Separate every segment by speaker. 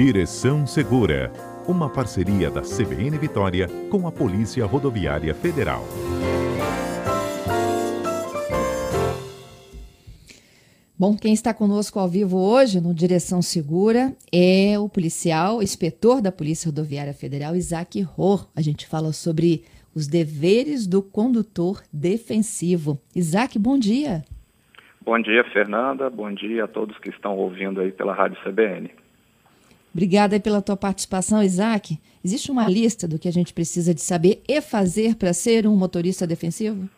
Speaker 1: Direção Segura, uma parceria da CBN Vitória com a Polícia Rodoviária Federal.
Speaker 2: Bom, quem está conosco ao vivo hoje no Direção Segura é o policial, inspetor da Polícia Rodoviária Federal, Isaac Ror. A gente fala sobre os deveres do condutor defensivo. Isaac, bom dia.
Speaker 3: Bom dia, Fernanda. Bom dia a todos que estão ouvindo aí pela Rádio CBN.
Speaker 2: Obrigada pela tua participação, Isaac. Existe uma lista do que a gente precisa de saber e fazer para ser um motorista defensivo?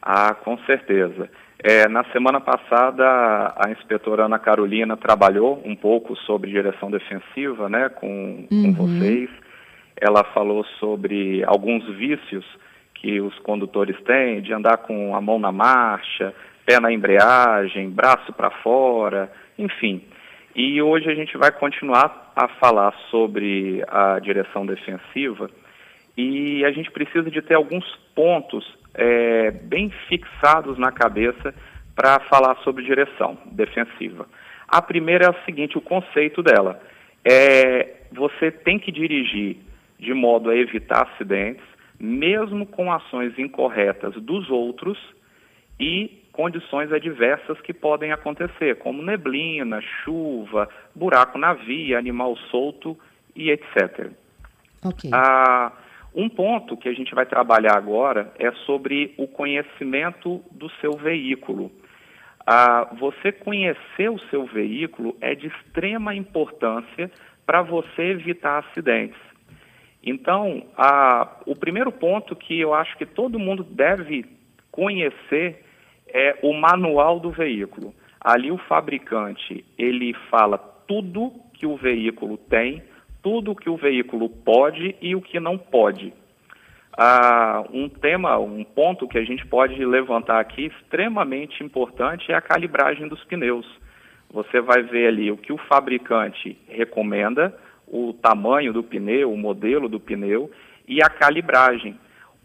Speaker 3: Ah, com certeza. É, na semana passada, a inspetora Ana Carolina trabalhou um pouco sobre direção defensiva né, com, uhum. com vocês. Ela falou sobre alguns vícios que os condutores têm, de andar com a mão na marcha, pé na embreagem, braço para fora, enfim. E hoje a gente vai continuar a falar sobre a direção defensiva e a gente precisa de ter alguns pontos é, bem fixados na cabeça para falar sobre direção defensiva. A primeira é o seguinte, o conceito dela é você tem que dirigir de modo a evitar acidentes, mesmo com ações incorretas dos outros e condições adversas que podem acontecer, como neblina, chuva, buraco na via, animal solto e etc. Okay. Ah, um ponto que a gente vai trabalhar agora é sobre o conhecimento do seu veículo. Ah, você conhecer o seu veículo é de extrema importância para você evitar acidentes. Então, ah, o primeiro ponto que eu acho que todo mundo deve conhecer é o manual do veículo. Ali o fabricante, ele fala tudo que o veículo tem, tudo que o veículo pode e o que não pode. Ah, um tema, um ponto que a gente pode levantar aqui extremamente importante é a calibragem dos pneus. Você vai ver ali o que o fabricante recomenda, o tamanho do pneu, o modelo do pneu e a calibragem.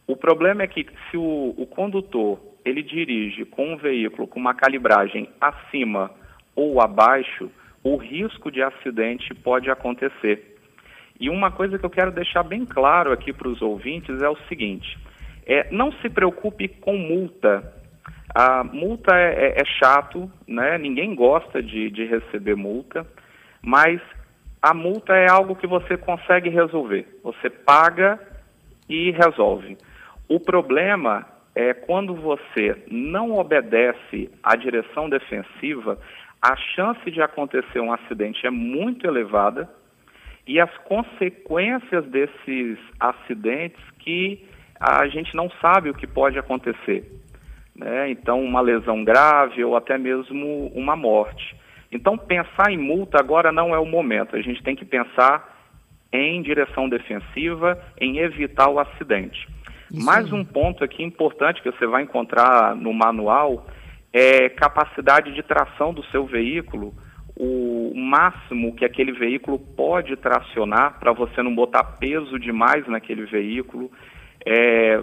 Speaker 3: O problema é que se o, o condutor ele dirige com um veículo com uma calibragem acima ou abaixo, o risco de acidente pode acontecer. E uma coisa que eu quero deixar bem claro aqui para os ouvintes é o seguinte: é, não se preocupe com multa. A multa é, é, é chato, né? ninguém gosta de, de receber multa, mas a multa é algo que você consegue resolver. Você paga e resolve. O problema é quando você não obedece à direção defensiva, a chance de acontecer um acidente é muito elevada e as consequências desses acidentes que a gente não sabe o que pode acontecer. Né? Então, uma lesão grave ou até mesmo uma morte. Então, pensar em multa agora não é o momento. A gente tem que pensar em direção defensiva, em evitar o acidente. Isso Mais um ponto aqui importante que você vai encontrar no manual é capacidade de tração do seu veículo, o máximo que aquele veículo pode tracionar para você não botar peso demais naquele veículo, é,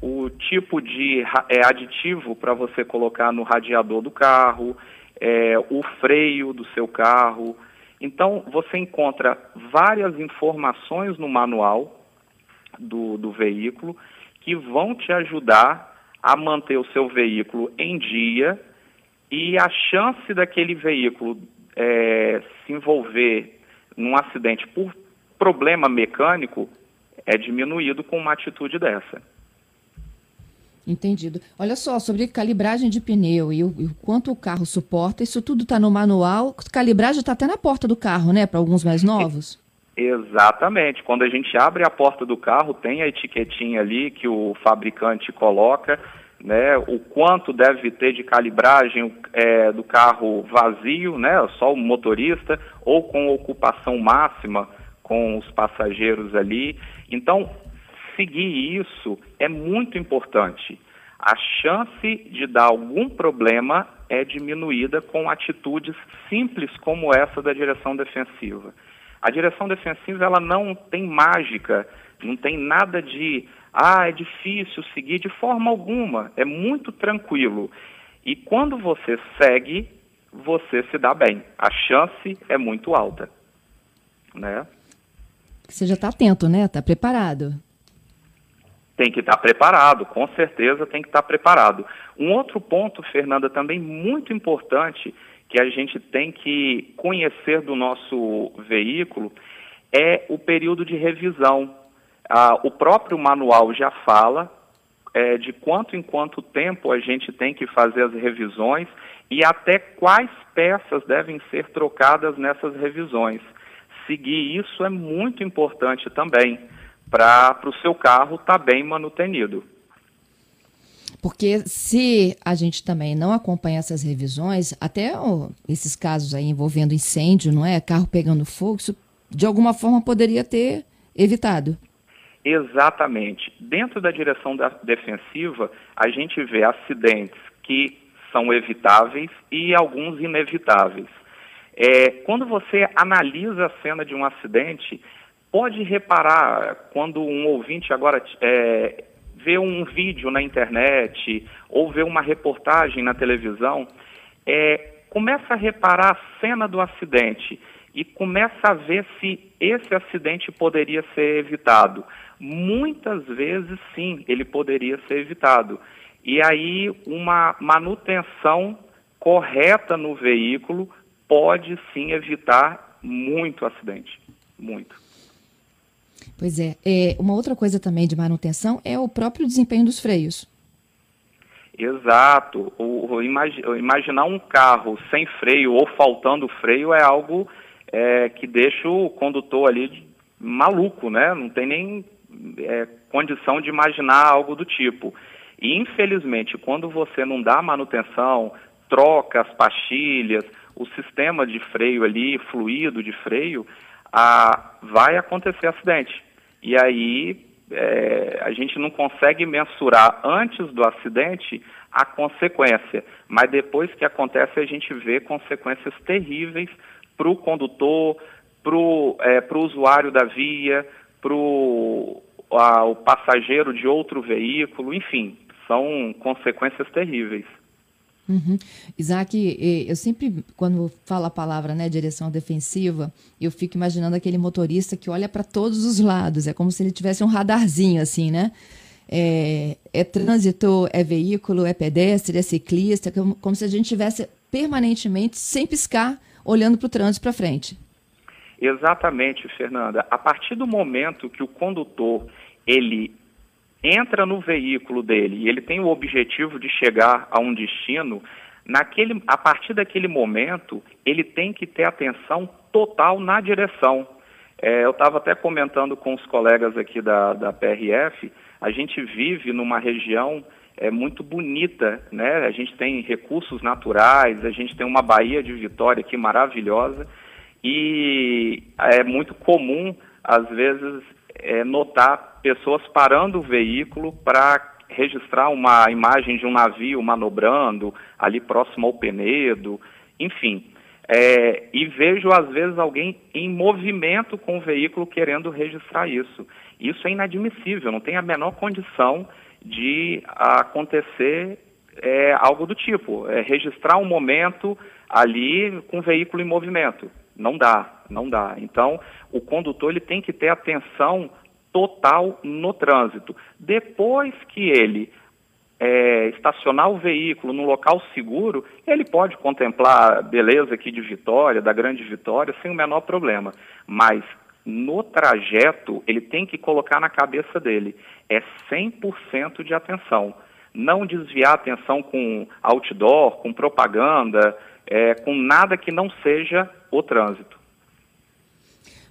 Speaker 3: o tipo de é, aditivo para você colocar no radiador do carro, é, o freio do seu carro. Então, você encontra várias informações no manual do, do veículo que vão te ajudar a manter o seu veículo em dia e a chance daquele veículo é, se envolver num acidente por problema mecânico é diminuído com uma atitude dessa.
Speaker 2: Entendido. Olha só, sobre calibragem de pneu e o, e o quanto o carro suporta, isso tudo está no manual. Calibragem está até na porta do carro, né? Para alguns mais novos.
Speaker 3: Exatamente. Quando a gente abre a porta do carro, tem a etiquetinha ali que o fabricante coloca, né, o quanto deve ter de calibragem é, do carro vazio, né, só o motorista, ou com ocupação máxima com os passageiros ali. Então, seguir isso é muito importante. A chance de dar algum problema é diminuída com atitudes simples como essa da direção defensiva. A direção defensiva ela não tem mágica, não tem nada de ah, é difícil seguir de forma alguma, é muito tranquilo. E quando você segue, você se dá bem. A chance é muito alta. né?
Speaker 2: Você já está atento, né? Está preparado.
Speaker 3: Tem que estar tá preparado, com certeza tem que estar tá preparado. Um outro ponto, Fernanda, também muito importante que a gente tem que conhecer do nosso veículo é o período de revisão. Ah, o próprio manual já fala é, de quanto em quanto tempo a gente tem que fazer as revisões e até quais peças devem ser trocadas nessas revisões. Seguir isso é muito importante também para o seu carro estar tá bem manutenido.
Speaker 2: Porque se a gente também não acompanha essas revisões, até oh, esses casos aí envolvendo incêndio, não é? Carro pegando fogo, isso de alguma forma poderia ter evitado.
Speaker 3: Exatamente. Dentro da direção da defensiva, a gente vê acidentes que são evitáveis e alguns inevitáveis. É, quando você analisa a cena de um acidente, pode reparar quando um ouvinte agora é, vê um vídeo na internet ou vê uma reportagem na televisão, é, começa a reparar a cena do acidente e começa a ver se esse acidente poderia ser evitado. Muitas vezes, sim, ele poderia ser evitado. E aí, uma manutenção correta no veículo pode sim evitar muito acidente. Muito.
Speaker 2: Pois é. é. Uma outra coisa também de manutenção é o próprio desempenho dos freios.
Speaker 3: Exato. O, o, imaginar um carro sem freio ou faltando freio é algo é, que deixa o condutor ali maluco, né? Não tem nem é, condição de imaginar algo do tipo. E infelizmente, quando você não dá manutenção, troca as pastilhas, o sistema de freio ali, fluido de freio, vai acontecer acidente. E aí é, a gente não consegue mensurar antes do acidente a consequência, mas depois que acontece a gente vê consequências terríveis para o condutor, para o é, usuário da via, para o passageiro de outro veículo, enfim, são consequências terríveis.
Speaker 2: Uhum. Isaac, eu sempre, quando falo a palavra né, direção defensiva, eu fico imaginando aquele motorista que olha para todos os lados, é como se ele tivesse um radarzinho assim, né? É, é trânsito, é veículo, é pedestre, é ciclista, como, como se a gente tivesse permanentemente, sem piscar, olhando para o trânsito para frente.
Speaker 3: Exatamente, Fernanda. A partir do momento que o condutor ele entra no veículo dele e ele tem o objetivo de chegar a um destino, naquele, a partir daquele momento, ele tem que ter atenção total na direção. É, eu estava até comentando com os colegas aqui da, da PRF, a gente vive numa região é, muito bonita, né? A gente tem recursos naturais, a gente tem uma Baía de Vitória aqui maravilhosa e é muito comum, às vezes, é, notar pessoas parando o veículo para registrar uma imagem de um navio manobrando ali próximo ao Penedo, enfim. É, e vejo às vezes alguém em movimento com o veículo querendo registrar isso. Isso é inadmissível, não tem a menor condição de acontecer é, algo do tipo, é, registrar um momento ali com o veículo em movimento. Não dá, não dá. Então, o condutor ele tem que ter atenção total no trânsito. Depois que ele é, estacionar o veículo no local seguro, ele pode contemplar a beleza aqui de Vitória, da Grande Vitória, sem o menor problema. Mas no trajeto, ele tem que colocar na cabeça dele, é 100% de atenção. Não desviar a atenção com outdoor, com propaganda, é, com nada que não seja o trânsito.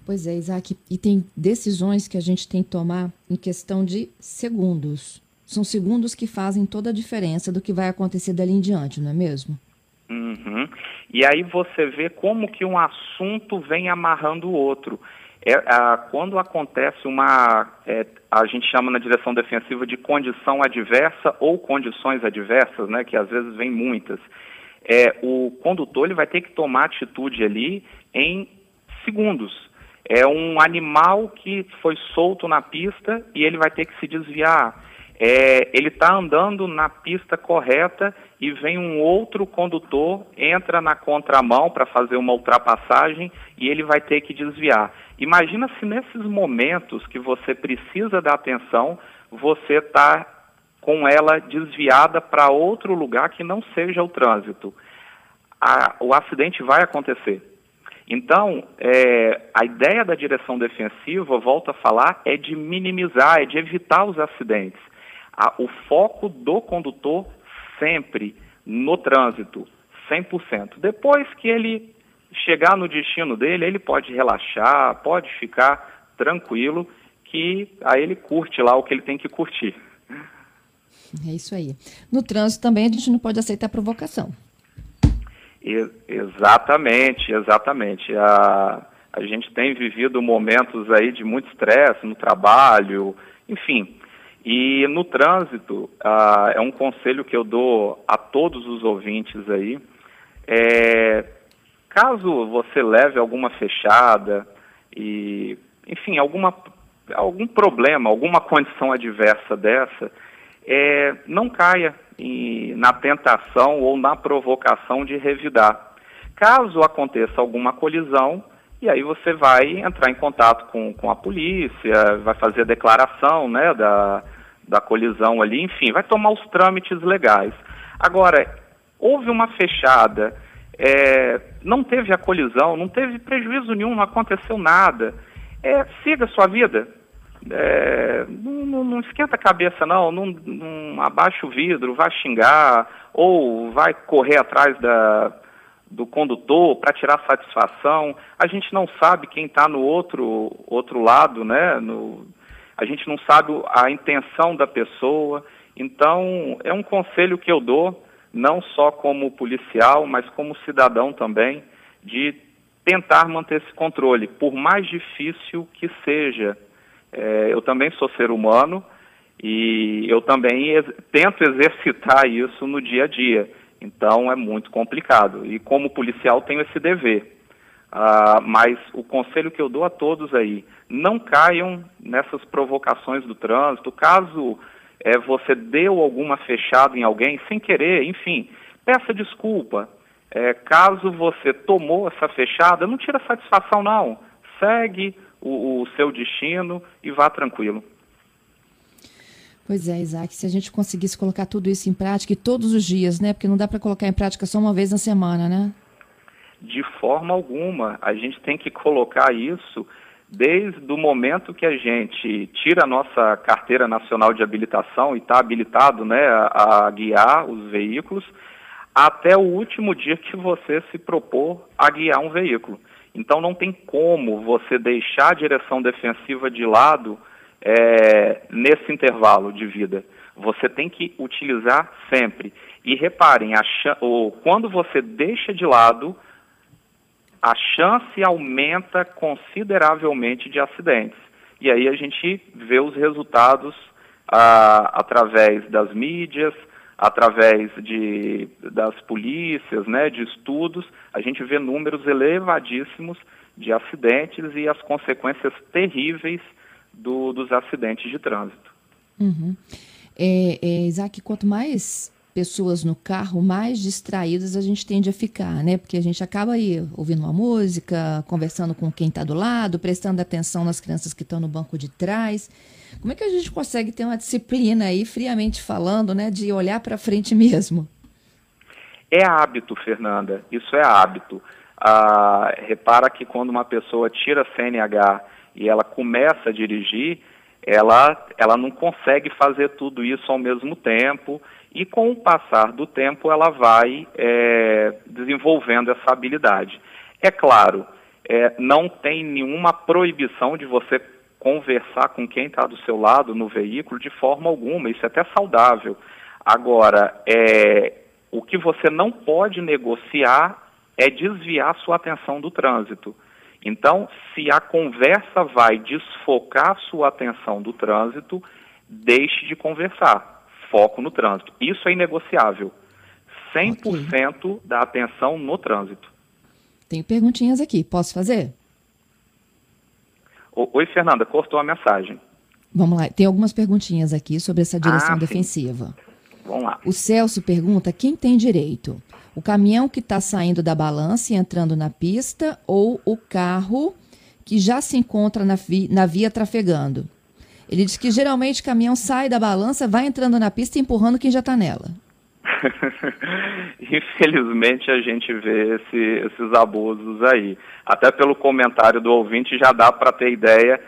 Speaker 2: Pois é, Isaac, e tem decisões que a gente tem que tomar em questão de segundos. São segundos que fazem toda a diferença do que vai acontecer dali em diante, não é mesmo?
Speaker 3: Uhum. E aí você vê como que um assunto vem amarrando o outro. É, a, quando acontece uma, é, a gente chama na direção defensiva de condição adversa ou condições adversas, né, que às vezes vem muitas, é, o condutor ele vai ter que tomar atitude ali em segundos. É um animal que foi solto na pista e ele vai ter que se desviar. é, ele está andando na pista correta e vem um outro condutor, entra na contramão para fazer uma ultrapassagem e ele vai ter que desviar. Imagina se nesses momentos que você precisa da atenção, você está com ela desviada para outro lugar que não seja o trânsito. A, o acidente vai acontecer. Então, é, a ideia da direção defensiva, volto a falar, é de minimizar, é de evitar os acidentes. A, o foco do condutor sempre no trânsito, 100%. Depois que ele chegar no destino dele, ele pode relaxar, pode ficar tranquilo, que aí ele curte lá o que ele tem que curtir.
Speaker 2: É isso aí. No trânsito também a gente não pode aceitar provocação.
Speaker 3: Exatamente, exatamente. A, a gente tem vivido momentos aí de muito estresse no trabalho, enfim. E no trânsito, é um conselho que eu dou a todos os ouvintes aí. É, caso você leve alguma fechada e, enfim, alguma, algum problema, alguma condição adversa dessa, é, não caia em, na tentação ou na provocação de revidar. Caso aconteça alguma colisão, e aí você vai entrar em contato com, com a polícia, vai fazer a declaração né, da, da colisão ali, enfim, vai tomar os trâmites legais. Agora, houve uma fechada, é, não teve a colisão, não teve prejuízo nenhum, não aconteceu nada. É, siga a sua vida. É, não, não, não, esquenta a cabeça, não, não, não abaixa o vidro, vai xingar, ou vai correr atrás da, do condutor para tirar satisfação. A gente não sabe quem está no outro, outro lado, né? No, a gente não sabe a intenção da pessoa. Então, é um conselho que eu dou, não só como policial, mas como cidadão também, de tentar manter esse controle, por mais difícil que seja. É, eu também sou ser humano e eu também ex tento exercitar isso no dia a dia. Então, é muito complicado. E como policial, tenho esse dever. Ah, mas o conselho que eu dou a todos aí, não caiam nessas provocações do trânsito. Caso é, você deu alguma fechada em alguém sem querer, enfim, peça desculpa. É, caso você tomou essa fechada, não tira satisfação não. Segue o, o seu destino e vá tranquilo.
Speaker 2: Pois é, Isaac, se a gente conseguisse colocar tudo isso em prática e todos os dias, né? Porque não dá para colocar em prática só uma vez na semana, né?
Speaker 3: De forma alguma. A gente tem que colocar isso desde o momento que a gente tira a nossa carteira nacional de habilitação e está habilitado né, a, a, guiar os veículos, até o último dia que você se propor a guiar um veículo. Então não tem como você deixar a direção defensiva de lado é, nesse intervalo de vida. Você tem que utilizar sempre. E reparem, ou, quando você deixa de lado, a chance aumenta consideravelmente de acidentes. E aí a gente vê os resultados ah, através das mídias, através de, das polícias, né, de estudos, a gente vê números elevadíssimos de acidentes e as consequências terríveis do, dos acidentes de trânsito.
Speaker 2: Uhum. É, é, Isaac, quanto mais pessoas no carro, mais distraídas a gente tende a ficar, né? Porque a gente acaba aí ouvindo uma música, conversando com quem está do lado, prestando atenção nas crianças que estão no banco de trás. Como é que a gente consegue ter uma disciplina aí, friamente falando, né, de olhar para frente mesmo?
Speaker 3: É hábito, Fernanda. Isso é hábito. Ah, repara que quando uma pessoa tira CNH e ela começa a dirigir, ela, ela não consegue fazer tudo isso ao mesmo tempo e com o passar do tempo ela vai é, desenvolvendo essa habilidade. É claro, é, não tem nenhuma proibição de você conversar com quem está do seu lado no veículo de forma alguma, isso é até saudável. Agora, é, o que você não pode negociar é desviar sua atenção do trânsito. Então, se a conversa vai desfocar sua atenção do trânsito, deixe de conversar. Foco no trânsito. Isso é inegociável. 100% okay. da atenção no trânsito.
Speaker 2: Tenho perguntinhas aqui. Posso fazer?
Speaker 3: Oi, Fernanda, cortou a mensagem.
Speaker 2: Vamos lá, tem algumas perguntinhas aqui sobre essa direção ah, defensiva.
Speaker 3: Vamos lá.
Speaker 2: O Celso pergunta quem tem direito: o caminhão que está saindo da balança e entrando na pista ou o carro que já se encontra na, vi na via trafegando? Ele diz que geralmente o caminhão sai da balança, vai entrando na pista e empurrando quem já está nela.
Speaker 3: Infelizmente a gente vê esse, esses abusos aí. Até pelo comentário do ouvinte já dá para ter ideia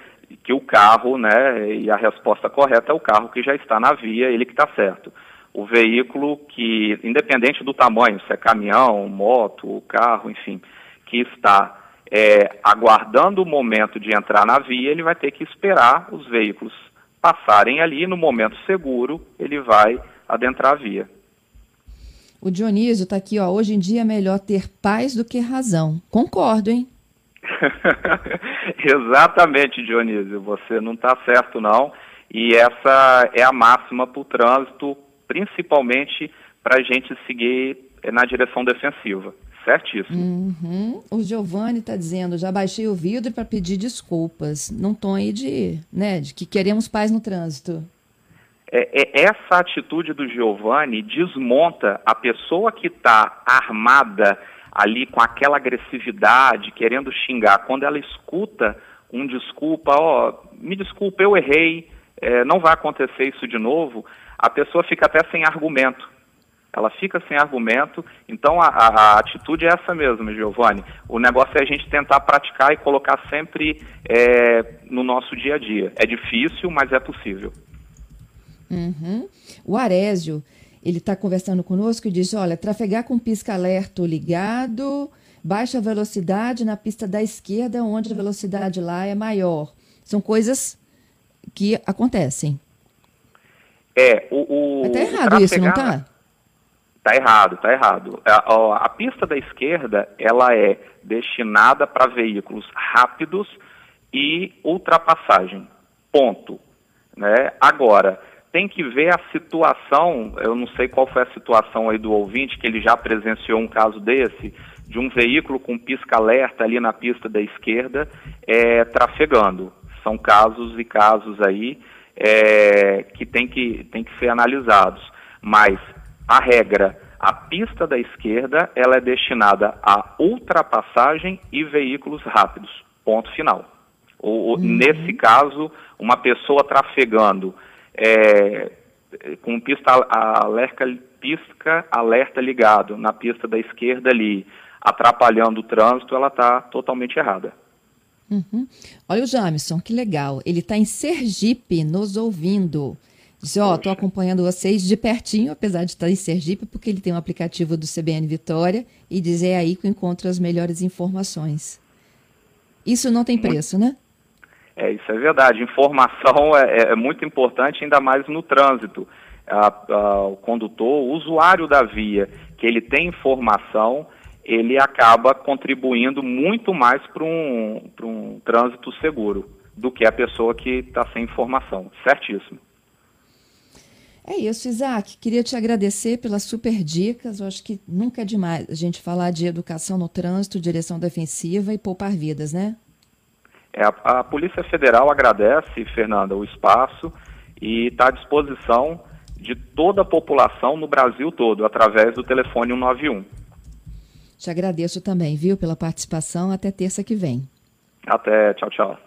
Speaker 3: que o carro, né, e a resposta correta é o carro que já está na via, ele que está certo. O veículo que, independente do tamanho, se é caminhão, moto, carro, enfim, que está é, aguardando o momento de entrar na via, ele vai ter que esperar os veículos passarem ali, no momento seguro, ele vai adentrar a via.
Speaker 2: O Dionísio está aqui, ó. Hoje em dia é melhor ter paz do que razão. Concordo, hein?
Speaker 3: Exatamente, Dionísio. Você não está certo, não. E essa é a máxima para o trânsito, principalmente para a gente seguir na direção defensiva. Certíssimo.
Speaker 2: Uhum. O Giovanni está dizendo, já baixei o vidro para pedir desculpas. Num tom aí de, né, de que queremos paz no trânsito.
Speaker 3: É, é, essa atitude do Giovanni desmonta a pessoa que está armada ali com aquela agressividade, querendo xingar. Quando ela escuta um desculpa, ó, oh, me desculpa, eu errei, é, não vai acontecer isso de novo, a pessoa fica até sem argumento. Ela fica sem argumento, então a, a, a atitude é essa mesmo, Giovanni. O negócio é a gente tentar praticar e colocar sempre é, no nosso dia a dia. É difícil, mas é possível.
Speaker 2: Uhum. O Arésio, ele está conversando conosco e diz: olha, trafegar com pisca-alerta ligado, baixa velocidade na pista da esquerda, onde a velocidade lá é maior. São coisas que acontecem.
Speaker 3: É, o. o
Speaker 2: tá errado isso, não tá?
Speaker 3: Tá errado, tá errado. A, a, pista da esquerda, ela é destinada para veículos rápidos e ultrapassagem. Ponto. Né? Agora, tem que ver a situação, eu não sei qual foi a situação aí do ouvinte, que ele já presenciou um caso desse, de um veículo com pisca-alerta ali na pista da esquerda, é, trafegando. São casos e casos aí é, que tem que, tem que ser analisados. Mas a regra, a pista da esquerda, ela é destinada a ultrapassagem e veículos rápidos. Ponto final. Ou, uhum. Nesse caso, uma pessoa trafegando é, com pista alerta, pisca alerta ligado na pista da esquerda ali, atrapalhando o trânsito, ela está totalmente errada.
Speaker 2: Uhum. Olha o Jamison, que legal. Ele está em Sergipe nos ouvindo. Diz, ó, oh, estou acompanhando vocês de pertinho, apesar de estar em Sergipe, porque ele tem um aplicativo do CBN Vitória e dizer é aí que eu encontro as melhores informações. Isso não tem preço, né?
Speaker 3: É, isso é verdade. Informação é, é, é muito importante, ainda mais no trânsito. A, a, o condutor, o usuário da via, que ele tem informação, ele acaba contribuindo muito mais para um, um trânsito seguro do que a pessoa que está sem informação. Certíssimo.
Speaker 2: É isso, Isaac. Queria te agradecer pelas super dicas. Eu acho que nunca é demais a gente falar de educação no trânsito, direção defensiva e poupar vidas, né?
Speaker 3: É, a, a Polícia Federal agradece, Fernanda, o espaço e está à disposição de toda a população no Brasil todo, através do telefone 191.
Speaker 2: Te agradeço também, viu, pela participação. Até terça que vem.
Speaker 3: Até. Tchau, tchau.